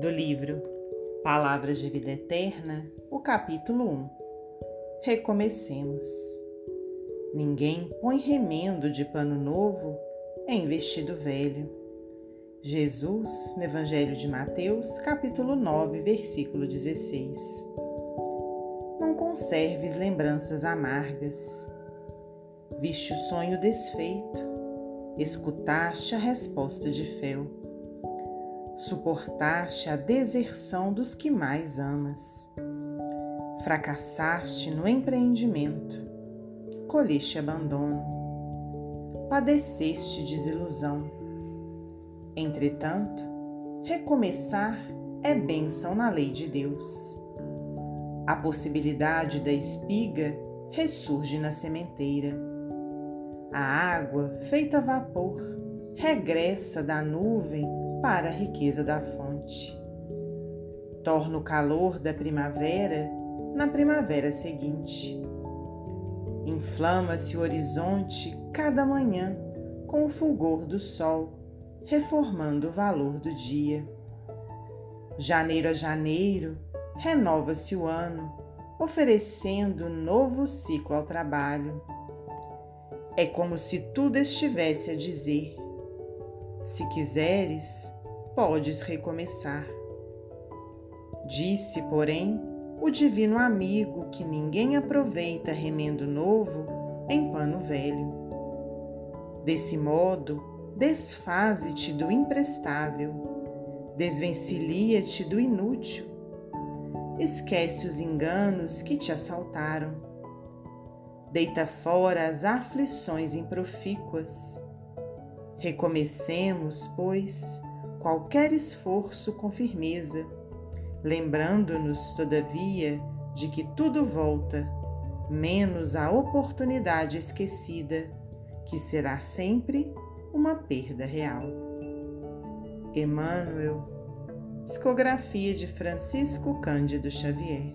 do livro Palavras de Vida Eterna, o capítulo 1. Recomecemos. Ninguém põe remendo de pano novo em vestido velho. Jesus, no Evangelho de Mateus, capítulo 9, versículo 16. Não conserves lembranças amargas. Viste o sonho desfeito, escutaste a resposta de fel suportaste a deserção dos que mais amas. Fracassaste no empreendimento, colheste abandono, padeceste desilusão. Entretanto, recomeçar é bênção na lei de Deus. A possibilidade da espiga ressurge na sementeira. A água, feita vapor, regressa da nuvem para a riqueza da fonte. Torna o calor da primavera na primavera seguinte. Inflama-se o horizonte cada manhã com o fulgor do sol, reformando o valor do dia. Janeiro a janeiro, renova-se o ano, oferecendo novo ciclo ao trabalho. É como se tudo estivesse a dizer: se quiseres, podes recomeçar. Disse, porém, o divino amigo que ninguém aproveita remendo novo em pano velho. Desse modo, desfaze-te do imprestável, desvencilia-te do inútil, esquece os enganos que te assaltaram, deita fora as aflições improfícuas Recomecemos, pois, qualquer esforço com firmeza, lembrando-nos, todavia, de que tudo volta, menos a oportunidade esquecida, que será sempre uma perda real. Emmanuel, psicografia de Francisco Cândido Xavier.